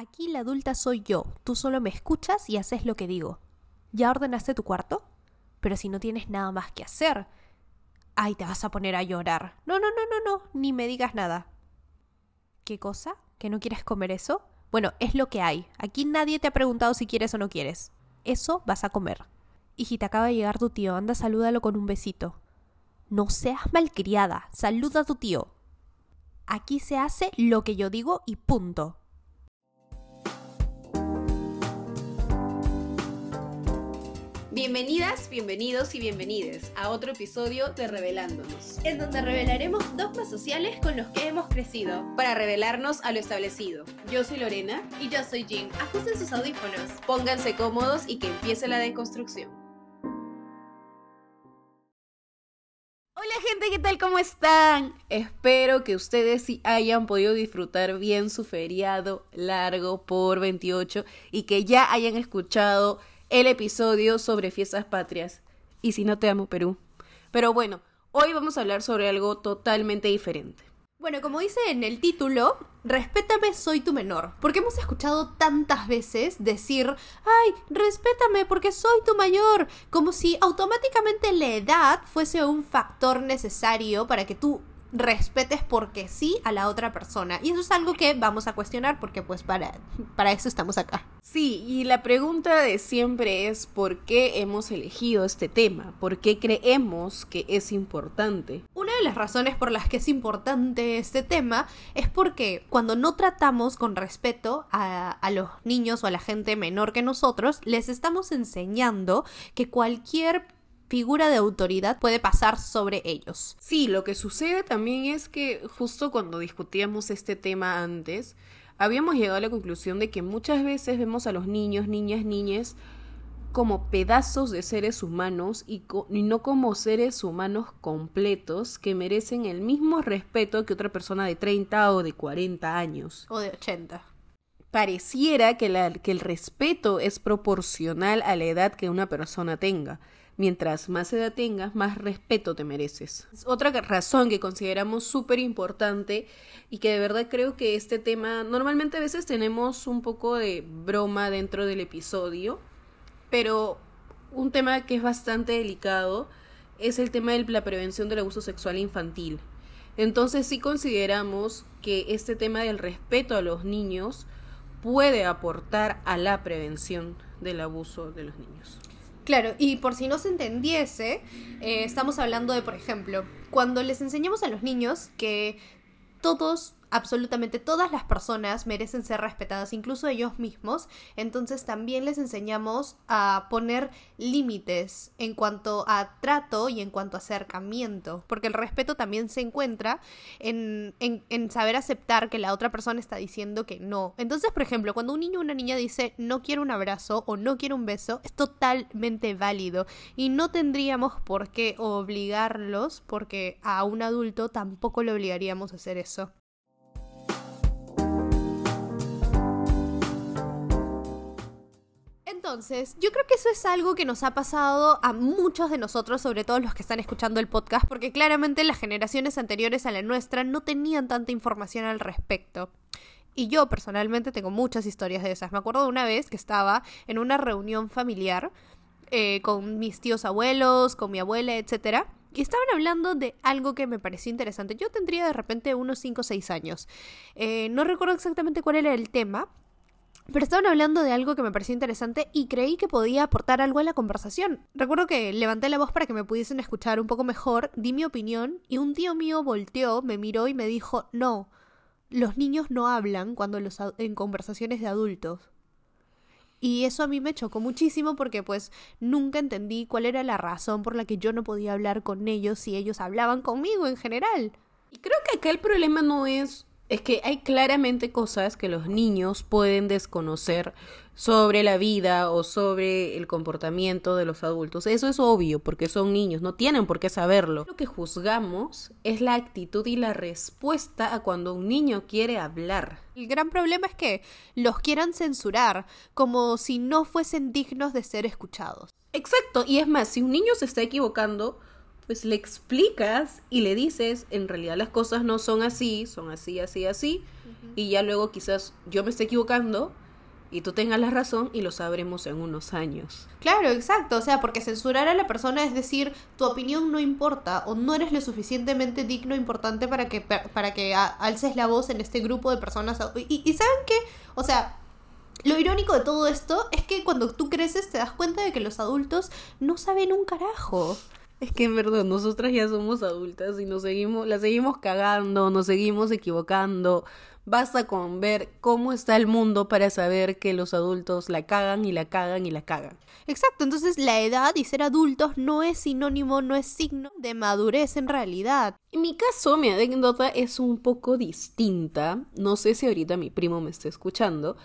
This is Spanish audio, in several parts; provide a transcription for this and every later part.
Aquí la adulta soy yo, tú solo me escuchas y haces lo que digo. ¿Ya ordenaste tu cuarto? Pero si no tienes nada más que hacer. Ay, te vas a poner a llorar. No, no, no, no, no, ni me digas nada. ¿Qué cosa? ¿Que no quieres comer eso? Bueno, es lo que hay. Aquí nadie te ha preguntado si quieres o no quieres. Eso vas a comer. Hijita, acaba de llegar tu tío, anda, salúdalo con un besito. No seas malcriada, saluda a tu tío. Aquí se hace lo que yo digo y punto. Bienvenidas, bienvenidos y bienvenides a otro episodio de Revelándonos, en donde revelaremos dogmas sociales con los que hemos crecido, para revelarnos a lo establecido. Yo soy Lorena y yo soy Jean. Ajusten sus audífonos, pónganse cómodos y que empiece la deconstrucción. Hola gente, ¿qué tal? ¿Cómo están? Espero que ustedes sí hayan podido disfrutar bien su feriado largo por 28 y que ya hayan escuchado el episodio sobre fiestas patrias. Y si no te amo, Perú. Pero bueno, hoy vamos a hablar sobre algo totalmente diferente. Bueno, como dice en el título, respétame, soy tu menor. Porque hemos escuchado tantas veces decir, ay, respétame porque soy tu mayor. Como si automáticamente la edad fuese un factor necesario para que tú respetes porque sí a la otra persona. Y eso es algo que vamos a cuestionar porque pues para, para eso estamos acá. Sí, y la pregunta de siempre es ¿por qué hemos elegido este tema? ¿Por qué creemos que es importante? Una de las razones por las que es importante este tema es porque cuando no tratamos con respeto a, a los niños o a la gente menor que nosotros, les estamos enseñando que cualquier figura de autoridad puede pasar sobre ellos. Sí, lo que sucede también es que justo cuando discutíamos este tema antes, habíamos llegado a la conclusión de que muchas veces vemos a los niños, niñas, niñas como pedazos de seres humanos y, y, no como seres humanos completos que merecen el mismo respeto que otra persona de 30 o de 40 años. O de 80. Pareciera que, la, que el respeto es proporcional a la edad que una persona tenga mientras más edad tengas, más respeto te mereces. Otra razón que consideramos súper importante y que de verdad creo que este tema, normalmente a veces tenemos un poco de broma dentro del episodio, pero un tema que es bastante delicado es el tema de la prevención del abuso sexual infantil. Entonces sí consideramos que este tema del respeto a los niños puede aportar a la prevención del abuso de los niños. Claro, y por si no se entendiese, eh, estamos hablando de, por ejemplo, cuando les enseñamos a los niños que todos absolutamente todas las personas merecen ser respetadas, incluso ellos mismos. Entonces también les enseñamos a poner límites en cuanto a trato y en cuanto a acercamiento, porque el respeto también se encuentra en, en, saber aceptar que la otra persona está diciendo que no. Entonces, por ejemplo, cuando un niño o una niña dice no quiero un abrazo o no quiero un beso, es totalmente válido y no tendríamos por qué obligarlos porque a un adulto tampoco le obligaríamos a hacer eso. Entonces, yo creo que eso es algo que nos ha pasado a muchos de nosotros, sobre todo los que están escuchando el podcast, porque claramente las generaciones anteriores a la nuestra no tenían tanta información al respecto. Y yo personalmente tengo muchas historias de esas. Me acuerdo de una vez que estaba en una reunión familiar eh, con mis tíos abuelos, con mi abuela, etc. Y estaban hablando de algo que me pareció interesante. Yo tendría de repente unos 5 o 6 años. Eh, no recuerdo exactamente cuál era el tema, pero estaban hablando de algo que me pareció interesante y creí que podía aportar algo a la conversación. Recuerdo que levanté la voz para que me pudiesen escuchar un poco mejor, di mi opinión y un tío mío volteó, me miró y me dijo, no, los niños no hablan cuando los en conversaciones de adultos. Y eso a mí me chocó muchísimo porque pues nunca entendí cuál era la razón por la que yo no podía hablar con ellos si ellos hablaban conmigo en general. Y creo que acá el problema no es es que hay claramente cosas que los niños pueden desconocer sobre la vida o sobre el comportamiento de los adultos. Eso es obvio porque son niños, no tienen por qué saberlo. Lo que juzgamos es la actitud y la respuesta a cuando un niño quiere hablar. El gran problema es que los quieran censurar como si no fuesen dignos de ser escuchados. Exacto, y es más, si un niño se está equivocando, pues le explicas y le dices, en realidad las cosas no son así, son así, así, así. y ya luego quizás yo me esté equivocando y tú tengas la razón y lo sabremos en unos años. Claro, exacto. O sea, porque censurar a la persona es decir, tu opinión no importa o no eres lo suficientemente digno e importante para que, para que alces la voz en este grupo de personas. Y, y ¿saben qué? O sea, lo irónico de todo esto es que cuando tú creces te das cuenta de que los adultos no saben un carajo. Es que en verdad nosotras ya somos adultas y nos seguimos, la seguimos cagando, nos seguimos equivocando. Basta con ver cómo está el mundo para saber que los adultos la cagan y la cagan y la cagan. Exacto, entonces la edad y ser adultos no es sinónimo, no es signo de madurez en realidad. En mi caso, mi anécdota es un poco distinta. No sé si ahorita mi primo me está escuchando,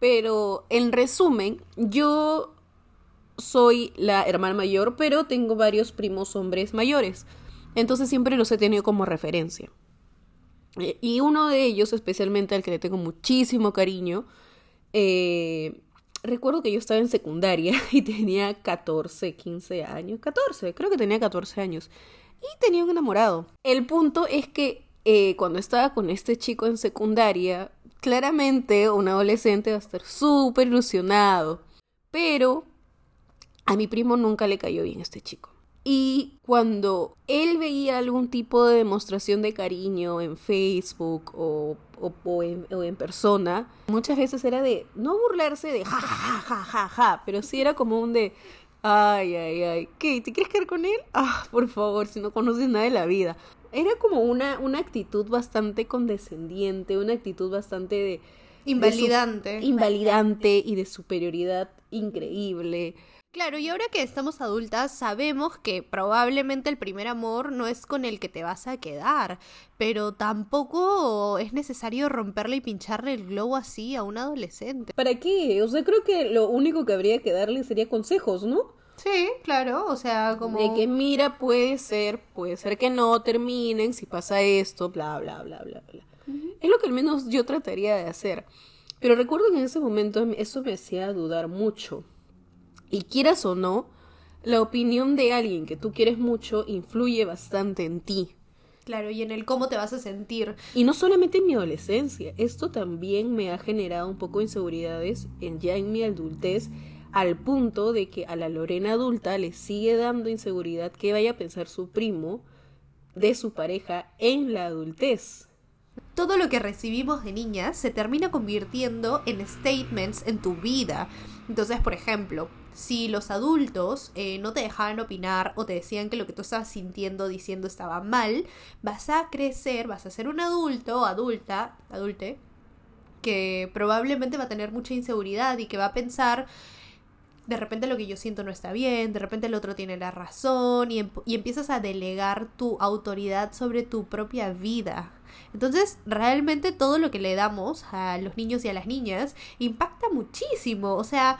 pero en resumen, yo soy la hermana mayor, pero tengo varios primos hombres mayores. Entonces siempre los he tenido como referencia. Eh, y uno de ellos, especialmente al que le tengo muchísimo cariño, eh, recuerdo que yo estaba en secundaria y tenía 14, 15 años, 14, creo que tenía 14 años, y tenía un enamorado. El punto es que eh, cuando estaba con este chico en secundaria, claramente un adolescente va a estar súper ilusionado, pero a mi primo nunca le cayó bien este chico. Y cuando él veía algún tipo de demostración de cariño en Facebook o, o, en, persona, muchas veces era de no burlarse de ja, ja, ja, ja, ja, pero sí era como un de ay, ay, ay, ¿qué? ¿Te quieres quedar con él? Ah, por favor, si no conoces nada de la vida. Era como una, una actitud bastante condescendiente, una actitud bastante de... Invalidante. invalidante y de superioridad increíble. Claro, y ahora que estamos adultas sabemos que probablemente el primer amor no es con el que te vas a quedar, pero tampoco es necesario romperle y pincharle el globo así a un adolescente. ¿Para qué? O sea, creo que lo único que habría que darle sería consejos, ¿no? Sí, claro, o sea, como... De que mira, puede ser, puede ser que no terminen si pasa esto, bla, bla, bla, bla, bla. Es lo que al menos yo trataría de hacer. Pero recuerdo que en ese momento eso me hacía dudar mucho y quieras o no, la opinión de alguien que tú quieres mucho influye bastante en ti. Claro, y en el cómo te vas a sentir. Y no solamente en mi adolescencia, esto también me ha generado un poco de inseguridades en, ya en mi adultez, al punto de que a la Lorena adulta le sigue dando inseguridad que vaya a pensar su primo de su pareja en la adultez. Todo lo que recibimos de niñas se termina convirtiendo en statements en tu vida. Entonces, por ejemplo, si los adultos eh, no te dejaban opinar o te decían que lo que tú estabas sintiendo, diciendo estaba mal, vas a crecer, vas a ser un adulto adulta, adulte, que probablemente va a tener mucha inseguridad y que va a pensar, de repente lo que yo siento no está bien, de repente el otro tiene la razón y empiezas a delegar tu autoridad sobre tu propia vida. Entonces, realmente todo lo que le damos a los niños y a las niñas impacta muchísimo. O sea,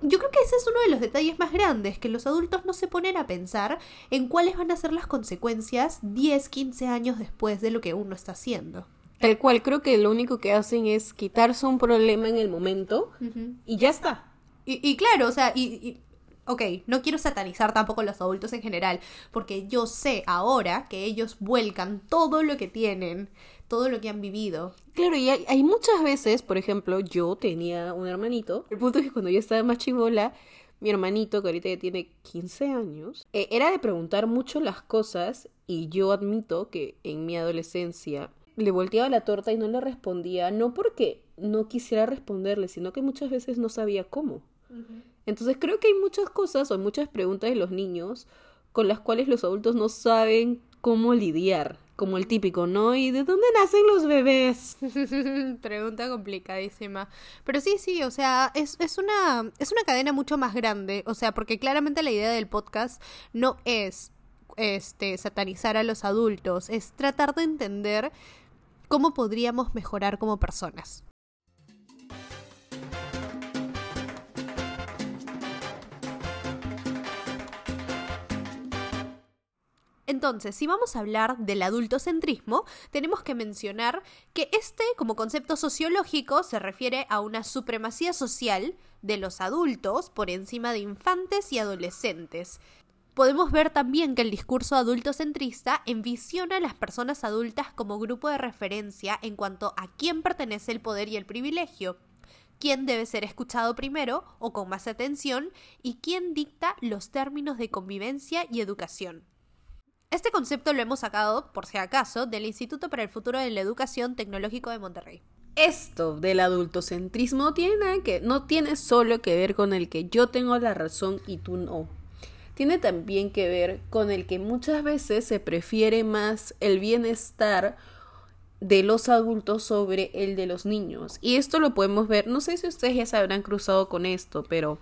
yo creo que ese es uno de los detalles más grandes, que los adultos no se ponen a pensar en cuáles van a ser las consecuencias 10, 15 años después de lo que uno está haciendo. Tal cual, creo que lo único que hacen es quitarse un problema en el momento y ya está. Y, claro, o sea, y, y, ok, no quiero satanizar tampoco a los adultos en general, porque yo sé ahora que ellos vuelcan todo lo que tienen todo lo que han vivido. Claro, y hay, muchas veces, por ejemplo, yo tenía un hermanito. El punto es que cuando yo estaba más chivola, mi hermanito, que ahorita ya tiene 15 años, eh, era de preguntar mucho las cosas y yo admito que en mi adolescencia le volteaba la torta y no le respondía, no porque no quisiera responderle, sino que muchas veces no sabía cómo. Entonces creo que hay muchas cosas o muchas preguntas de los niños con las cuales los adultos no saben cómo lidiar como el típico, ¿no? ¿Y de dónde nacen los bebés? Pregunta complicadísima. Pero sí, sí, o sea, es, es, una, es una cadena mucho más grande. O sea, porque claramente la idea del podcast no es este satanizar a los adultos, es tratar de entender cómo podríamos mejorar como personas. Entonces, si vamos a hablar del adultocentrismo, tenemos que mencionar que este, como concepto sociológico, se refiere a una supremacía social de los adultos por encima de infantes y adolescentes. Podemos ver también que el discurso adultocentrista envisiona a las personas adultas como grupo de referencia en cuanto a quién pertenece el poder y el privilegio, quién debe ser escuchado primero o con más atención y quién dicta los términos de convivencia y educación. Este concepto lo hemos sacado, por si acaso, del Instituto para el Futuro de la Educación Tecnológico de Monterrey. Esto del adultocentrismo tiene nada que no tiene solo que ver con el que yo tengo la razón y tú no tiene también que ver con el que muchas veces se prefiere más el bienestar de los adultos sobre el de los niños. Y esto lo podemos ver, no sé si ustedes ya se habrán cruzado con esto, pero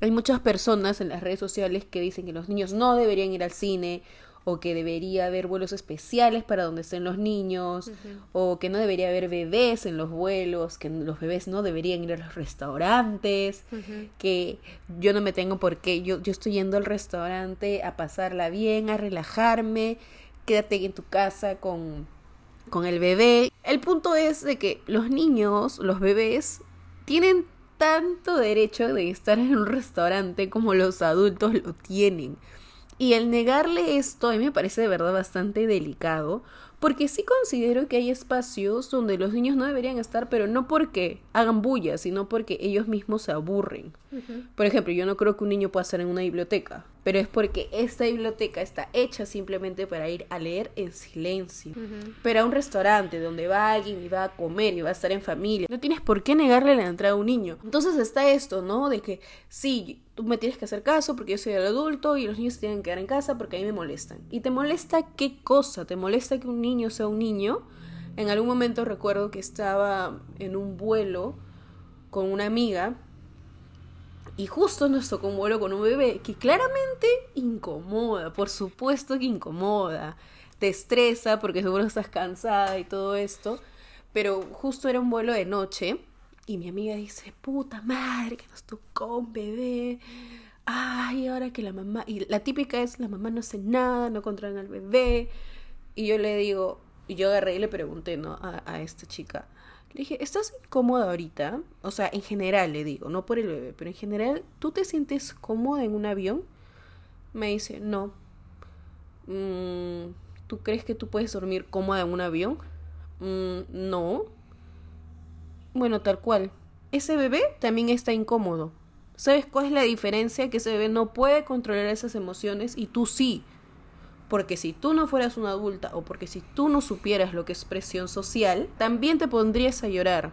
hay muchas personas en las redes sociales que dicen que los niños no deberían ir al cine o que debería haber vuelos especiales para donde estén los niños, o que no debería haber bebés en los vuelos, que los bebés no deberían ir a los restaurantes, que yo no me tengo por qué, yo, yo estoy yendo al restaurante a pasarla bien, a relajarme, quédate en tu casa con, con el bebé. El punto es de que los niños, los bebés, tienen tanto derecho de estar en un restaurante como los adultos lo tienen. Y el negarle esto a mí me parece de verdad bastante delicado, porque sí considero que hay espacios donde los niños no deberían estar, pero no porque hagan bulla, sino porque ellos mismos se aburren. Por ejemplo, yo no creo que un niño pueda estar en una biblioteca, pero es porque esta biblioteca está hecha simplemente para ir a leer en silencio. Pero a un restaurante donde va alguien y va a comer y va a estar en familia, no tienes por qué negarle la entrada a un niño. Entonces está esto, ¿no? De que sí, tú me tienes que hacer caso porque yo soy el adulto y los niños tienen que quedar en casa porque a mí me molestan. ¿Y te molesta qué cosa? ¿Te molesta que un niño sea un niño? En algún momento recuerdo que estaba en un vuelo con una amiga y justo nos tocó un vuelo con un bebé que claramente incomoda, por supuesto que incomoda, te estresa porque seguro estás cansada y todo esto, pero justo era un vuelo de noche y mi amiga dice, puta madre, que nos tocó un bebé. Ay, ahora que la mamá... Y la típica es, la mamá no hace nada, no controla al bebé. Y yo le digo, y yo agarré y le pregunté, ¿no? A esta chica, le dije, ¿estás incómoda ahorita? O sea, en general le digo, no por el bebé, pero en general, ¿tú te sientes cómoda en un avión? Me dice, no. Mm, ¿Tú crees que tú puedes dormir cómoda en un avión? Mm, no. Bueno, tal cual. Ese bebé también está incómodo. ¿Sabes cuál es la diferencia? Que ese bebé no puede controlar esas emociones y tú sí. Porque si tú no fueras una adulta o porque si tú no supieras lo que es presión social, también te pondrías a llorar.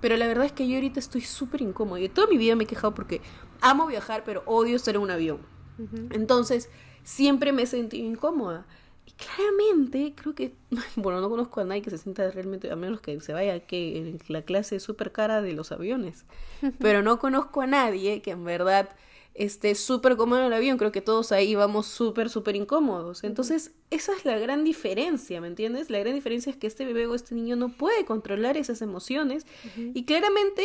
Pero la verdad es que yo ahorita estoy súper incómoda. Y toda mi vida me he quejado porque amo viajar, pero odio estar en un avión. Entonces, siempre me he sentido incómoda. Y claramente, creo que, bueno, no conozco a nadie que se sienta realmente, a menos que se vaya que en la clase súper cara de los aviones. Pero no conozco a nadie que en verdad esté súper cómodo en el avión. Creo que todos ahí vamos súper, súper incómodos. Entonces, esa es la gran diferencia, ¿me entiendes? La gran diferencia es que este bebé o este niño no puede controlar esas emociones. Y claramente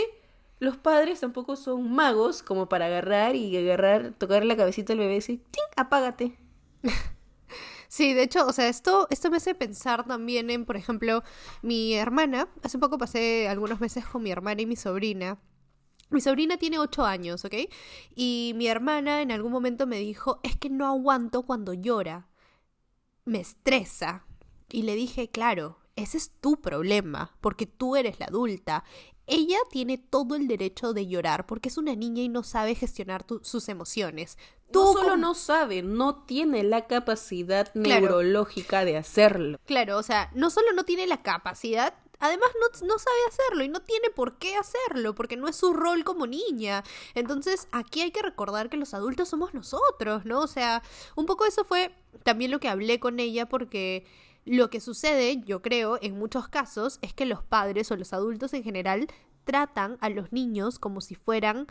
los padres tampoco son magos como para agarrar y agarrar, tocar la cabecita del bebé y decir, ¡ting! apágate. Sí, de hecho, o sea, esto, esto me hace pensar también en, por ejemplo, mi hermana. Hace poco pasé algunos meses con mi hermana y mi sobrina. Mi sobrina tiene 8 años, ¿ok? Y mi hermana en algún momento me dijo, es que no aguanto cuando llora. Me estresa. Y le dije, claro, ese es tu problema, porque tú eres la adulta. Ella tiene todo el derecho de llorar porque es una niña y no sabe gestionar sus emociones. Tú no solo no sabe, no tiene la capacidad neurológica de hacerlo. Claro, o sea, no solo no tiene la capacidad, además no, no, sabe hacerlo y no tiene por qué hacerlo, porque no es su rol como niña. Entonces, aquí hay que recordar que los adultos somos nosotros, ¿no? O sea, un poco eso fue también lo que hablé con ella, porque lo que sucede, yo creo, en muchos casos, es que los padres o los adultos en general tratan a los niños como si fueran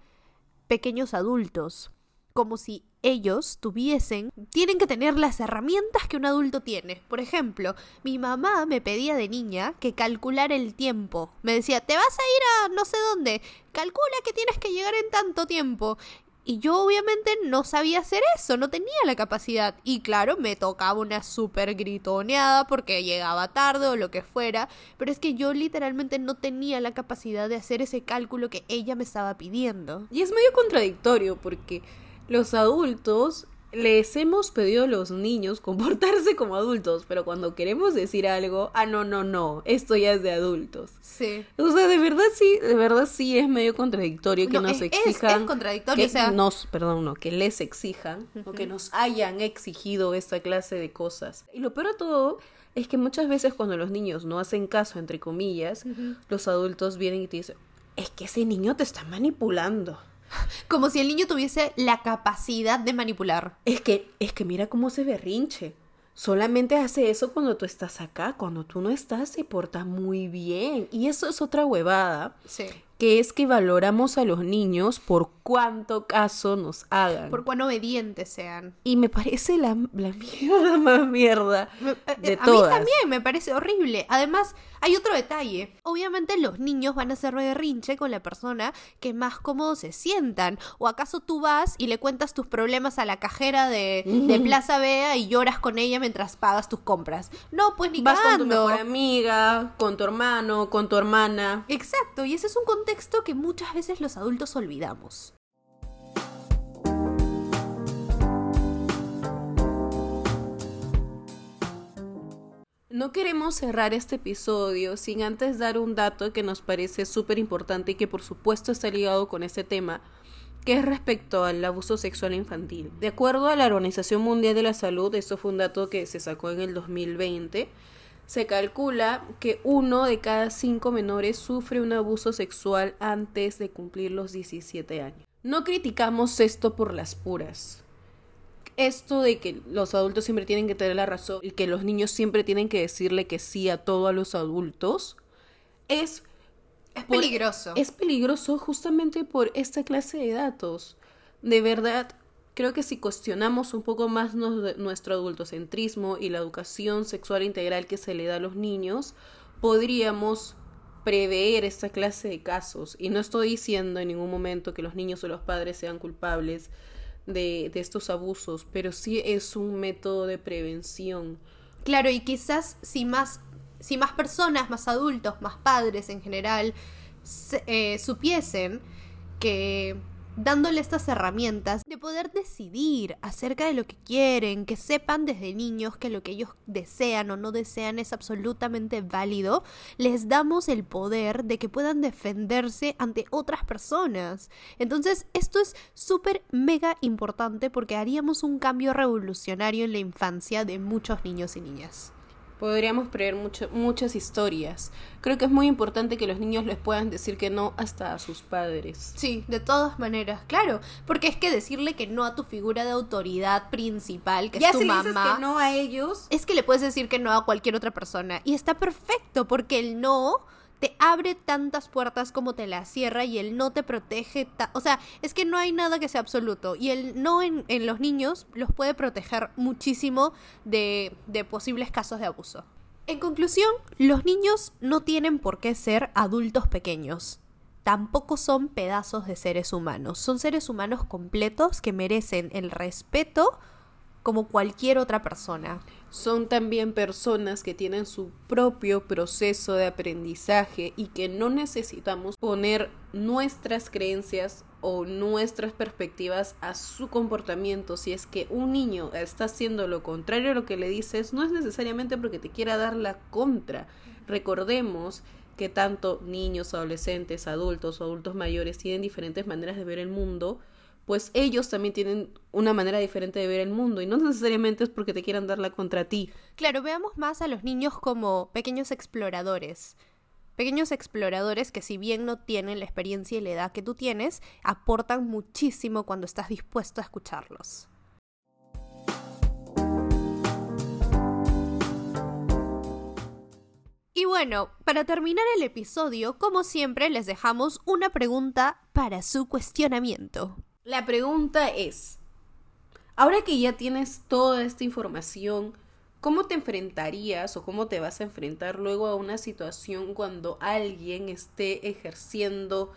pequeños adultos como si ellos tuviesen, tienen que tener las herramientas que un adulto tiene. Por ejemplo, mi mamá me pedía de niña que calcular el tiempo. Me decía, te vas a ir a no sé dónde, calcula que tienes que llegar en tanto tiempo. Y yo obviamente no sabía hacer eso, no tenía la capacidad. Y claro, me tocaba una súper gritoneada porque llegaba tarde o lo que fuera. Pero es que yo literalmente no tenía la capacidad de hacer ese cálculo que ella me estaba pidiendo. Y es medio contradictorio porque los adultos les hemos pedido a los niños comportarse como adultos, pero cuando queremos decir algo, ah, no, no, no, esto ya es de adultos. Sí. O sea, de verdad sí, de verdad sí es medio contradictorio que No, nos es- es- exijan. es contradictorio, que o sea- nos, perdón, no, que les exijan o que nos hayan exigido esta clase de cosas. Y lo peor de todo es que muchas veces cuando los niños no hacen caso, entre comillas, los adultos vienen y te dicen, es que ese niño te está manipulando. Como si el niño tuviese la capacidad de manipular. Es que, es que mira cómo se berrinche. Solamente hace eso cuando tú estás acá. Cuando tú no estás, se porta muy bien. Y eso es otra huevada. Sí. Que es que valoramos a los niños por cuánto caso nos hagan. Por cuán obedientes sean. Y me parece la, la mierda más mierda eh, de a todas. mí también me parece horrible. Además, hay otro detalle. Obviamente los niños van a hacer berrinche con la persona que más cómodo se sientan. ¿O acaso tú vas y le cuentas tus problemas a la cajera de, de Plaza Vea y lloras con ella mientras pagas tus compras? No, pues ni Vas con tu mejor amiga, con tu hermano, con tu hermana. Exacto, y ese es un contexto que muchas veces los adultos olvidamos. No queremos cerrar este episodio sin antes dar un dato que nos parece súper importante y que por supuesto está ligado con este tema, que es respecto al abuso sexual infantil. De acuerdo a la Organización Mundial de la Salud, esto fue un dato que se sacó en el 2020, se calcula que uno de cada cinco menores sufre un abuso sexual antes de cumplir los 17 años. No criticamos esto por las puras esto de que los adultos siempre tienen que tener la razón y que los niños siempre tienen que decirle que sí a todo a los adultos es Es por- peligroso. es peligroso justamente por esta clase de datos. De verdad, creo que si cuestionamos un poco más nos- nuestro adultocentrismo y la educación sexual integral que se le da a los niños, podríamos prever esta clase de casos. Y no estoy diciendo en ningún momento que los niños o los padres sean culpables de, estos abusos, pero sí es un método de prevención. Claro, y quizás si más, si más personas, más adultos, más padres en general, se- eh, supiesen que dándole estas herramientas de poder decidir acerca de lo que quieren, que sepan desde niños que lo que ellos desean o no desean es absolutamente válido, les damos el poder de que puedan defenderse ante otras personas. Entonces, esto es súper mega importante porque haríamos un cambio revolucionario en la infancia de muchos niños y niñas. Podríamos prever mucho- muchas historias. Creo que es muy importante que los niños les puedan decir que no hasta a sus padres. Sí, de todas maneras, claro, porque es que decirle que no a tu figura de autoridad principal, que es tu si le dices mamá, que no a ellos, es que le puedes decir que no a cualquier otra persona. Y está perfecto, porque el no te abre tantas puertas como te las cierra y el no te protege. o sea, es que no hay nada que sea absoluto. Y el no en, en los niños los puede proteger muchísimo de, de posibles casos de abuso. En conclusión, los niños no tienen por qué ser adultos pequeños. Tampoco son pedazos de seres humanos. Son seres humanos completos que merecen el respeto como cualquier otra persona. Son también personas que tienen su propio proceso de aprendizaje y que no necesitamos poner nuestras creencias o nuestras perspectivas a su comportamiento. Si es que un niño está haciendo lo contrario a lo que le dices, no es necesariamente porque te quiera dar la contra. Recordemos que tanto niños, adolescentes, adultos o adultos mayores tienen diferentes maneras de ver el mundo, pues ellos también tienen una manera diferente de ver el mundo y no necesariamente es porque te quieran dar la contra ti. Claro, veamos más a los niños como pequeños exploradores. Pequeños exploradores que si bien no tienen la experiencia y la edad que tú tienes, aportan muchísimo cuando estás dispuesto a escucharlos. Y bueno, para terminar el episodio, como siempre, les dejamos una pregunta para su cuestionamiento. La pregunta es, ahora que ya tienes toda esta información, ¿cómo te enfrentarías o cómo te vas a enfrentar luego a una situación cuando alguien esté ejerciendo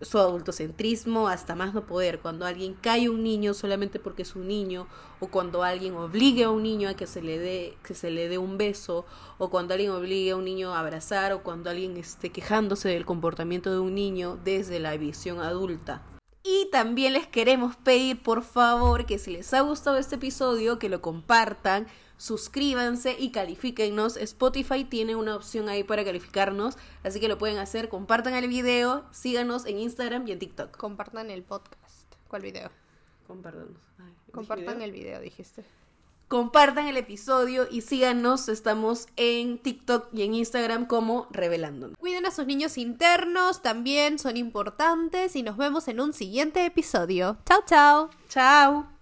su adultocentrismo hasta más no poder, cuando alguien cae a un niño solamente porque es un niño, o cuando alguien obligue a un niño a que se le dé, que se le dé un beso, o cuando alguien obligue a un niño a abrazar, o cuando alguien esté quejándose del comportamiento de un niño desde la visión adulta. Y también les queremos pedir, por favor, que si les ha gustado este episodio, que lo compartan, suscríbanse y califíquennos. Spotify tiene una opción ahí para calificarnos, así que lo pueden hacer. Compartan el video, síganos en Instagram y en TikTok. Compartan el podcast. ¿Cuál video? Ay, Compartan ¿dije el video, dijiste. Compartan el episodio y síganos. Estamos en TikTok y en Instagram como Revelándonos. Cuiden a sus niños internos, también son importantes y nos vemos en un siguiente episodio. Chao, chao. Chao.